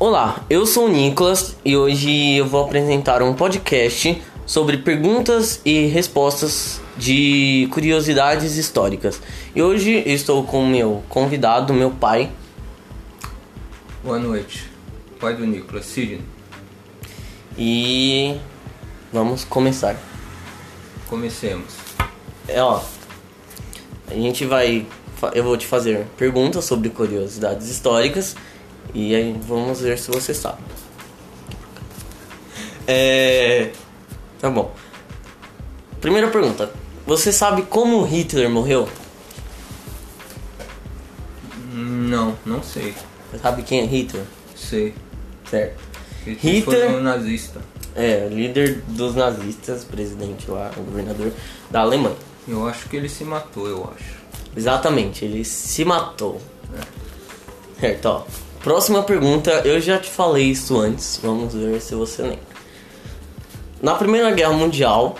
Olá, eu sou o Nicolas e hoje eu vou apresentar um podcast sobre perguntas e respostas de curiosidades históricas. E hoje estou com meu convidado, meu pai. Boa noite, pai do Nicolas, Sidney. E vamos começar. Comecemos. É, ó, a gente vai, eu vou te fazer perguntas sobre curiosidades históricas e aí vamos ver se você sabe. É, tá bom. Primeira pergunta: você sabe como Hitler morreu? Não, não sei. Você sabe quem é Hitler? Sei. Certo. Ele Hitler- foi um nazista. É, líder dos nazistas, presidente lá, o governador da Alemanha. Eu acho que ele se matou, eu acho. Exatamente, ele se matou. Certo, ó. Próxima pergunta, eu já te falei isso antes, vamos ver se você lembra. Na Primeira Guerra Mundial,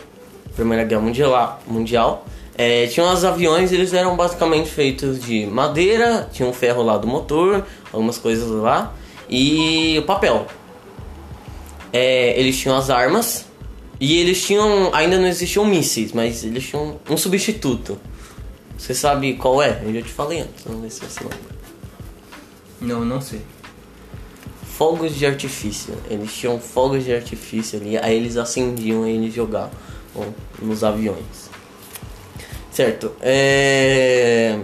Primeira Guerra Mundial, mundial é, tinham os aviões, eles eram basicamente feitos de madeira, tinha um ferro lá do motor, algumas coisas lá, e papel. É, eles tinham as armas, e eles tinham, ainda não existiam mísseis, mas eles tinham um substituto. Você sabe qual é? Eu já te falei antes, vamos ver se você lembra. Não, não sei. Fogos de artifício. Eles tinham fogos de artifício ali, aí eles acendiam e eles jogavam nos aviões. Certo. É.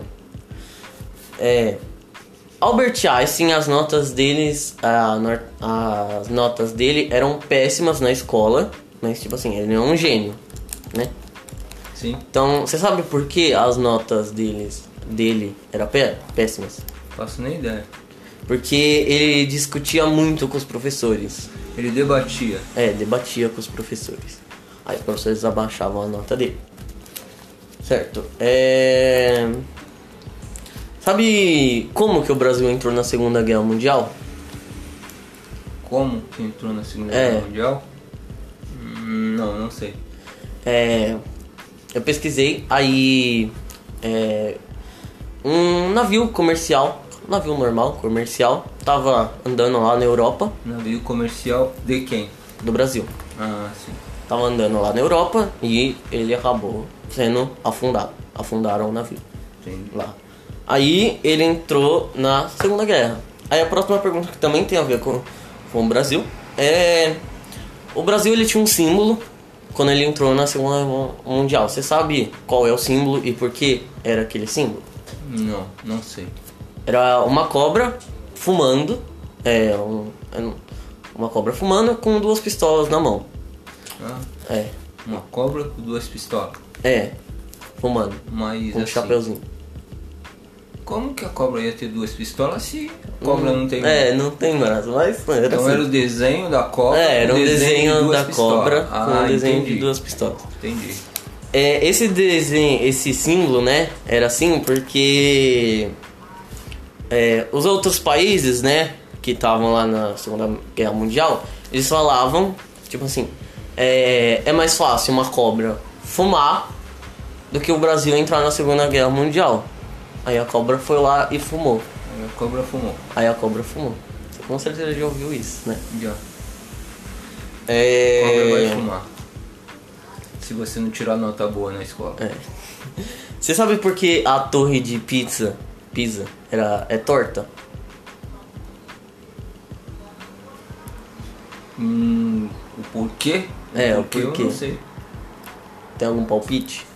É. Albert Einstein, as notas deles, a as notas dele eram péssimas na escola, mas tipo assim, ele é um gênio, né? Sim, Então, você sabe por que as notas deles, dele eram pé- péssimas? faço nem ideia. Porque ele discutia muito com os professores. Ele debatia. É, debatia com os professores. Aí os professores abaixavam a nota dele. Certo. É... Sabe como que o Brasil entrou na Segunda Guerra Mundial? Como que entrou na Segunda É. Guerra Mundial? Hum, Não, não sei. É... Eu pesquisei, aí... É... Um navio comercial, navio normal, comercial, tava andando lá na Europa, Navio comercial de quem? do Brasil. Ah, sim. Tava andando lá na Europa e ele acabou sendo afundado. Afundaram o navio Entendi. lá. Aí ele entrou na Segunda Guerra. Aí a próxima pergunta que também tem a ver com, com o Brasil é o Brasil ele tinha um símbolo quando ele entrou na Segunda Guerra Mundial. Você sabe qual é o símbolo e por que era aquele símbolo? Não, não sei. Era uma cobra fumando, é, um- é uma cobra fumando com duas pistolas na mão. Ah, É, uma cobra com duas pistolas. é, fumando. Mas Com um assim, chapeuzinho. como que a cobra ia ter duas pistolas se a cobra não tem É, não tem braço, mas era Então assim. era o desenho da cobra. É, era com um de desenho duas da pistolas. cobra com Ah, um desenho entendi. de duas pistolas. Entendi. É, esse desenho, esse símbolo, né, era assim porque é, os outros países, né, que estavam lá na Segunda Guerra Mundial, eles falavam, tipo assim, é, é mais fácil uma cobra fumar do que o Brasil entrar na Segunda Guerra Mundial. Aí a cobra foi lá e fumou. Aí a cobra fumou. Aí a cobra fumou. Você com certeza já ouviu isso, né? Já. É... A cobra vai fumar. Se você não tirar nota boa na escola. É. Você sabe por que a torre de pizza, pizza, era, é torta? Hum, o porquê? É, o porquê eu não sei. Tem algum palpite?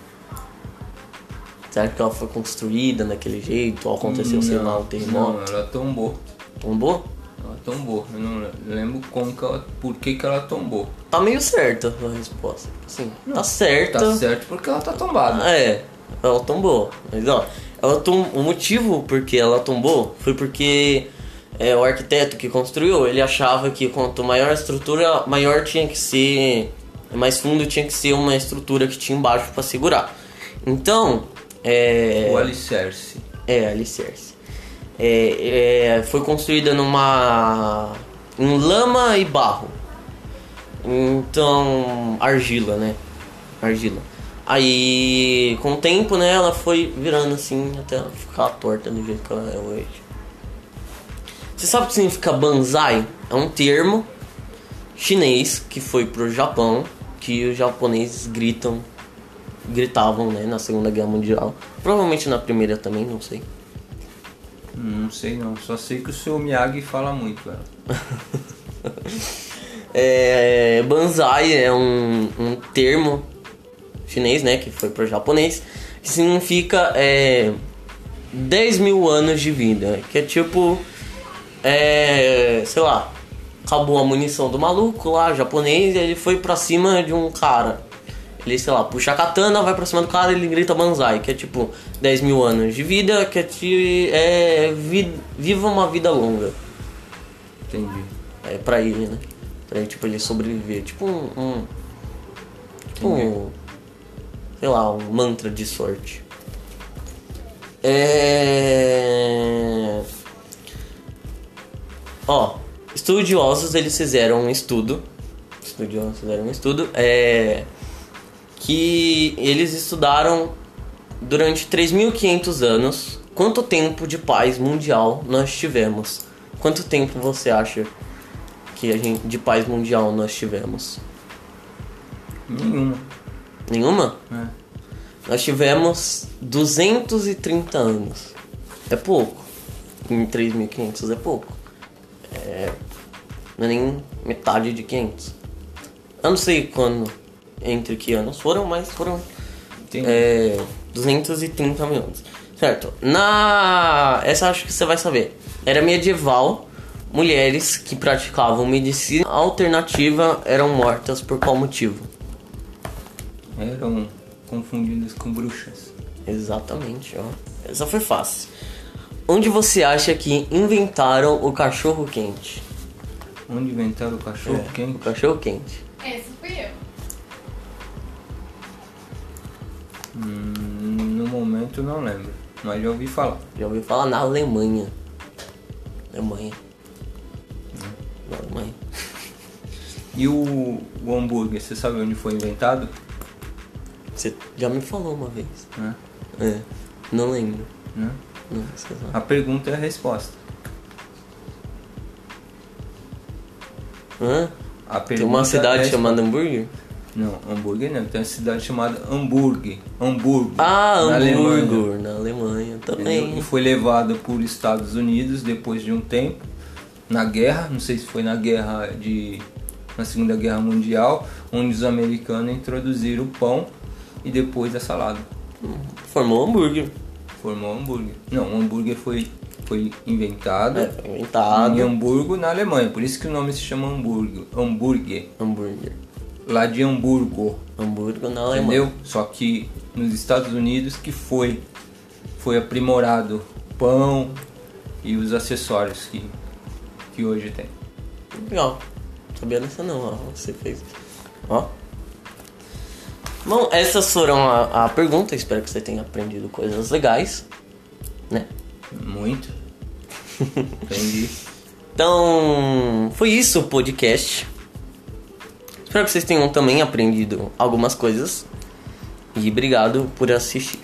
Será que ela foi construída daquele jeito? Ou aconteceu, sei lá, um Não, terremoto? ela tombou. Tombou? Ela tombou. Eu não lembro como que ela, por que, que ela tombou. Tá meio certa a resposta. Sim, tá certa. Tá certo porque ela tá tombada. É, ela tombou. Mas ó, ela tom... o motivo porque ela tombou foi porque é, o arquiteto que construiu, ele achava que quanto maior a estrutura, maior tinha que ser, mais fundo tinha que ser uma estrutura que tinha embaixo para segurar. Então, é, O alicerce. é alicerce. É, é, foi construída numa em lama e barro. Então, argila, né? Argila. Aí, com o tempo, né, ela foi virando assim até ela ficar torta do jeito que ela é hoje. Você sabe o que significa banzai? É um termo chinês que foi pro Japão, que os japoneses gritam, gritavam, né, na Segunda Guerra Mundial. Provavelmente na Primeira também, não sei. Não sei não, só sei que o seu Miyagi fala muito, velho. É, banzai é um, um termo chinês, né, que foi pro japonês, que significa é, 10 mil anos de vida, que é tipo, é, sei lá, acabou a munição do maluco lá, japonês, e ele foi pra cima de um cara. Ele, sei lá, puxa a katana, vai pra cima do cara e ele grita banzai, que é tipo 10 mil anos de vida, que é, ti- é vi- viva uma vida longa. Entendi. É pra ele, né? Pra ele, tipo, ele sobreviver. Tipo um. um tipo um. Sei lá, um mantra de sorte. É. Ó, estudiosos eles fizeram um estudo. Estudiosos fizeram um estudo. É. Que eles estudaram durante 3.500 anos quanto tempo de paz mundial nós tivemos. Quanto tempo você acha que a gente de paz mundial nós tivemos? Nenhuma. Nenhuma? É. Nós tivemos 230 anos. É pouco. Em 3.500 é pouco. É, não é nem metade de 500. Eu não sei quando, entre que anos foram, mas foram é, 230 mil anos. Certo. Na. Essa acho que você vai saber. Era medieval. Mulheres que praticavam medicina alternativa eram mortas por qual motivo? Eram confundidas com bruxas. Exatamente, ó. Essa foi fácil. Onde você acha que inventaram o cachorro quente? Onde inventaram o cachorro O quente? cachorro quente. Essa fui eu. Hum, no momento não lembro, mas já ouvi falar. Já ouvi falar na Alemanha. Alemanha. Na Alemanha. E o, o hambúrguer, você sabe onde foi inventado? Você já me falou uma vez. Né? É. Não lembro. Né? Não, sei lá. A pergunta é a resposta. Hã? A Tem uma é cidade resposta. chamada hambúrguer? Não, hambúrguer não. Tem uma cidade chamada Hamburg. Hamburgo. Ah, na Alemanha. Hamburgo, na Alemanha também. E foi levado por Estados Unidos depois de um tempo na guerra, não sei se foi na guerra de na Segunda Guerra Mundial, onde os americanos introduziram o pão e depois a salada. Formou hambúrguer. Formou o hambúrguer. Não, o hambúrguer foi foi inventado É, foi inventado. em Hamburgo, na Alemanha. Por isso que o nome se chama hambúrguer. Hambúrguer. Hambúrguer. Lá de Hamburgo. Hamburgo na Alemanha. Entendeu? Só que nos Estados Unidos que foi foi aprimorado o pão e os acessórios que, que hoje tem. Legal. Sabia dessa não, ó. Você fez. Ó. Bom, essas foram a, a pergunta. Espero que você tenha aprendido coisas legais. Né? Muito. Entendi. Então, foi isso o podcast. Espero que vocês tenham também aprendido algumas coisas. E obrigado por assistir.